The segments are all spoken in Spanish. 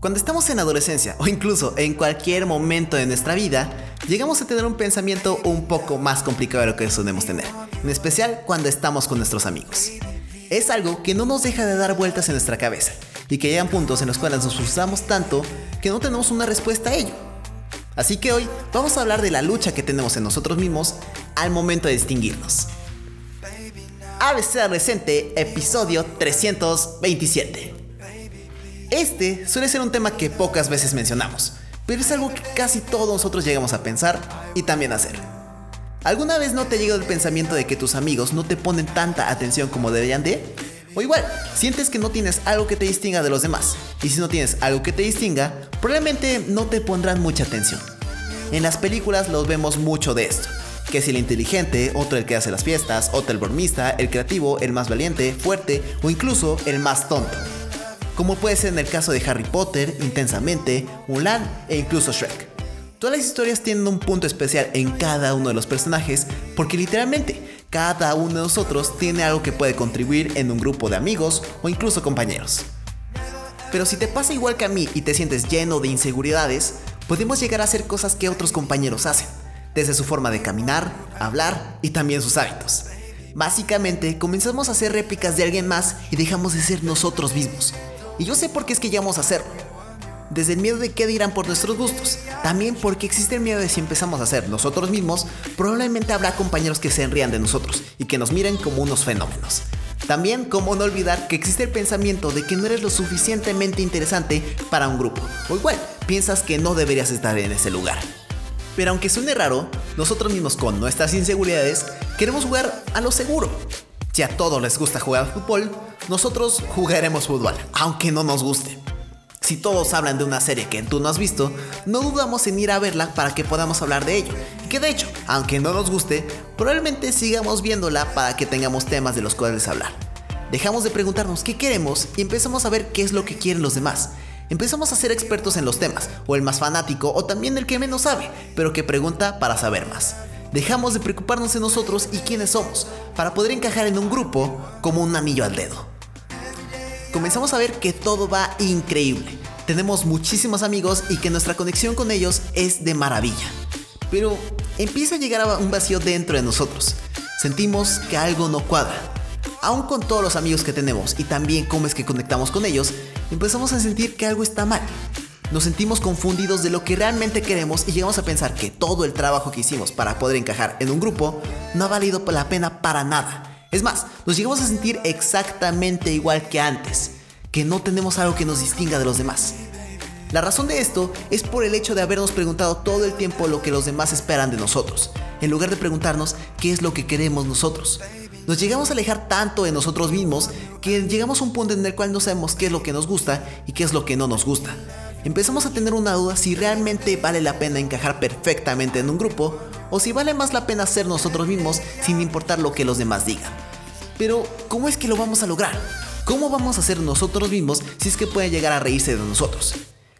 Cuando estamos en adolescencia o incluso en cualquier momento de nuestra vida, llegamos a tener un pensamiento un poco más complicado de lo que solemos tener, en especial cuando estamos con nuestros amigos. Es algo que no nos deja de dar vueltas en nuestra cabeza y que llegan puntos en los cuales nos frustramos tanto que no tenemos una respuesta a ello. Así que hoy vamos a hablar de la lucha que tenemos en nosotros mismos al momento de distinguirnos. ABC Adolescente, episodio 327. Este suele ser un tema que pocas veces mencionamos, pero es algo que casi todos nosotros llegamos a pensar y también a hacer. ¿Alguna vez no te llegado el pensamiento de que tus amigos no te ponen tanta atención como deberían de? O igual, sientes que no tienes algo que te distinga de los demás. Y si no tienes algo que te distinga, probablemente no te pondrán mucha atención. En las películas los vemos mucho de esto. Que es el inteligente, otro el que hace las fiestas, otro el bromista, el creativo, el más valiente, fuerte o incluso el más tonto como puede ser en el caso de Harry Potter, Intensamente, Mulan e incluso Shrek. Todas las historias tienen un punto especial en cada uno de los personajes porque literalmente cada uno de nosotros tiene algo que puede contribuir en un grupo de amigos o incluso compañeros. Pero si te pasa igual que a mí y te sientes lleno de inseguridades, podemos llegar a hacer cosas que otros compañeros hacen, desde su forma de caminar, hablar y también sus hábitos. Básicamente, comenzamos a hacer réplicas de alguien más y dejamos de ser nosotros mismos. Y yo sé por qué es que llegamos a hacerlo. Desde el miedo de qué dirán por nuestros gustos, también porque existe el miedo de si empezamos a ser nosotros mismos, probablemente habrá compañeros que se enrían de nosotros y que nos miren como unos fenómenos. También, como no olvidar que existe el pensamiento de que no eres lo suficientemente interesante para un grupo, o igual, piensas que no deberías estar en ese lugar. Pero aunque suene raro, nosotros mismos con nuestras inseguridades queremos jugar a lo seguro, si a todos les gusta jugar fútbol, nosotros jugaremos fútbol, aunque no nos guste. Si todos hablan de una serie que tú no has visto, no dudamos en ir a verla para que podamos hablar de ello. Que de hecho, aunque no nos guste, probablemente sigamos viéndola para que tengamos temas de los cuales hablar. Dejamos de preguntarnos qué queremos y empezamos a ver qué es lo que quieren los demás. Empezamos a ser expertos en los temas, o el más fanático, o también el que menos sabe, pero que pregunta para saber más. Dejamos de preocuparnos en nosotros y quiénes somos, para poder encajar en un grupo como un anillo al dedo. Comenzamos a ver que todo va increíble. Tenemos muchísimos amigos y que nuestra conexión con ellos es de maravilla. Pero empieza a llegar un vacío dentro de nosotros. Sentimos que algo no cuadra. Aún con todos los amigos que tenemos y también cómo es que conectamos con ellos, empezamos a sentir que algo está mal nos sentimos confundidos de lo que realmente queremos y llegamos a pensar que todo el trabajo que hicimos para poder encajar en un grupo no ha valido la pena para nada. Es más, nos llegamos a sentir exactamente igual que antes, que no tenemos algo que nos distinga de los demás. La razón de esto es por el hecho de habernos preguntado todo el tiempo lo que los demás esperan de nosotros, en lugar de preguntarnos qué es lo que queremos nosotros. Nos llegamos a alejar tanto de nosotros mismos que llegamos a un punto en el cual no sabemos qué es lo que nos gusta y qué es lo que no nos gusta empezamos a tener una duda si realmente vale la pena encajar perfectamente en un grupo o si vale más la pena ser nosotros mismos sin importar lo que los demás digan. Pero, ¿cómo es que lo vamos a lograr? ¿Cómo vamos a ser nosotros mismos si es que pueden llegar a reírse de nosotros?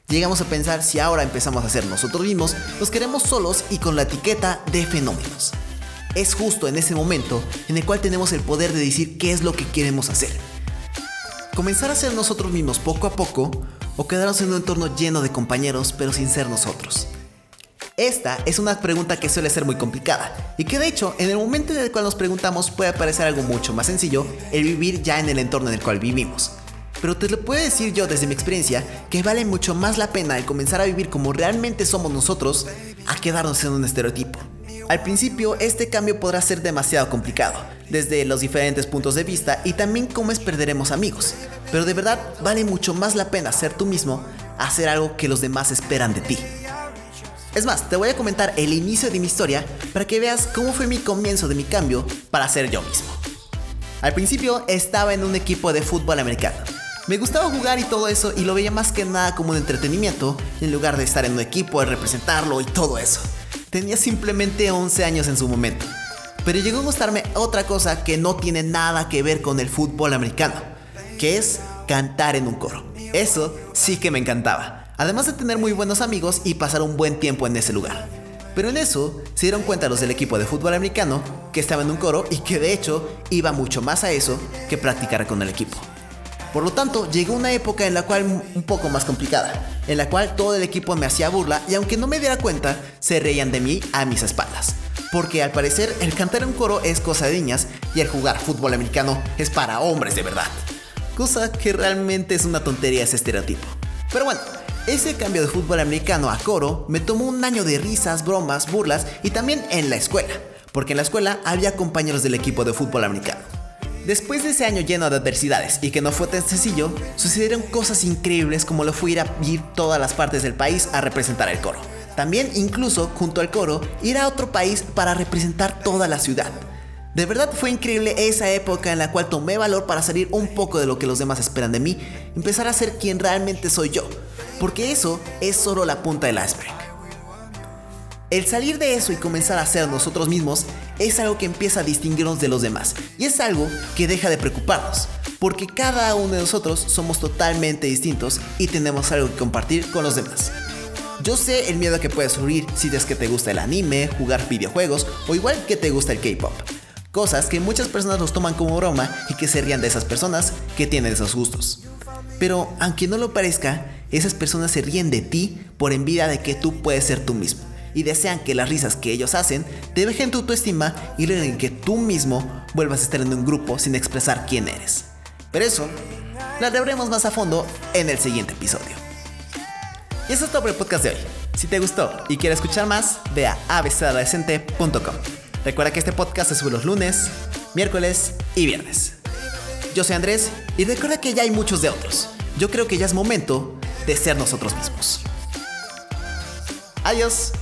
Llegamos a pensar si ahora empezamos a ser nosotros mismos, nos queremos solos y con la etiqueta de fenómenos. Es justo en ese momento en el cual tenemos el poder de decir qué es lo que queremos hacer. Comenzar a ser nosotros mismos poco a poco o quedarnos en un entorno lleno de compañeros pero sin ser nosotros? Esta es una pregunta que suele ser muy complicada y que de hecho en el momento en el cual nos preguntamos puede parecer algo mucho más sencillo el vivir ya en el entorno en el cual vivimos. Pero te lo puedo decir yo desde mi experiencia que vale mucho más la pena el comenzar a vivir como realmente somos nosotros a quedarnos en un estereotipo. Al principio este cambio podrá ser demasiado complicado, desde los diferentes puntos de vista y también cómo es perderemos amigos. Pero de verdad vale mucho más la pena ser tú mismo hacer algo que los demás esperan de ti. Es más, te voy a comentar el inicio de mi historia para que veas cómo fue mi comienzo de mi cambio para ser yo mismo. Al principio estaba en un equipo de fútbol americano. Me gustaba jugar y todo eso y lo veía más que nada como un entretenimiento en lugar de estar en un equipo, de representarlo y todo eso. Tenía simplemente 11 años en su momento pero llegó a gustarme otra cosa que no tiene nada que ver con el fútbol americano, que es cantar en un coro. Eso sí que me encantaba, además de tener muy buenos amigos y pasar un buen tiempo en ese lugar. Pero en eso se dieron cuenta los del equipo de fútbol americano que estaba en un coro y que de hecho iba mucho más a eso que practicar con el equipo. Por lo tanto, llegó una época en la cual un poco más complicada, en la cual todo el equipo me hacía burla y aunque no me diera cuenta, se reían de mí a mis espaldas. Porque al parecer el cantar un coro es cosa de niñas y el jugar fútbol americano es para hombres de verdad. Cosa que realmente es una tontería ese estereotipo. Pero bueno, ese cambio de fútbol americano a coro me tomó un año de risas, bromas, burlas y también en la escuela, porque en la escuela había compañeros del equipo de fútbol americano. Después de ese año lleno de adversidades y que no fue tan sencillo, sucedieron cosas increíbles como lo fue ir a ir todas las partes del país a representar el coro. También incluso, junto al coro, ir a otro país para representar toda la ciudad. De verdad fue increíble esa época en la cual tomé valor para salir un poco de lo que los demás esperan de mí, empezar a ser quien realmente soy yo, porque eso es solo la punta del iceberg. El salir de eso y comenzar a ser nosotros mismos es algo que empieza a distinguirnos de los demás y es algo que deja de preocuparnos, porque cada uno de nosotros somos totalmente distintos y tenemos algo que compartir con los demás. Yo sé el miedo que puedes sufrir si es que te gusta el anime, jugar videojuegos o igual que te gusta el K-pop. Cosas que muchas personas los toman como broma y que se rían de esas personas que tienen esos gustos. Pero aunque no lo parezca, esas personas se ríen de ti por envidia de que tú puedes ser tú mismo y desean que las risas que ellos hacen te dejen tu autoestima y logren que tú mismo vuelvas a estar en un grupo sin expresar quién eres. Pero eso lo hablaremos más a fondo en el siguiente episodio. Y eso es todo por el podcast de hoy. Si te gustó y quieres escuchar más, ve a abcadolescente.com. Recuerda que este podcast se sube los lunes, miércoles y viernes. Yo soy Andrés y recuerda que ya hay muchos de otros. Yo creo que ya es momento de ser nosotros mismos. Adiós.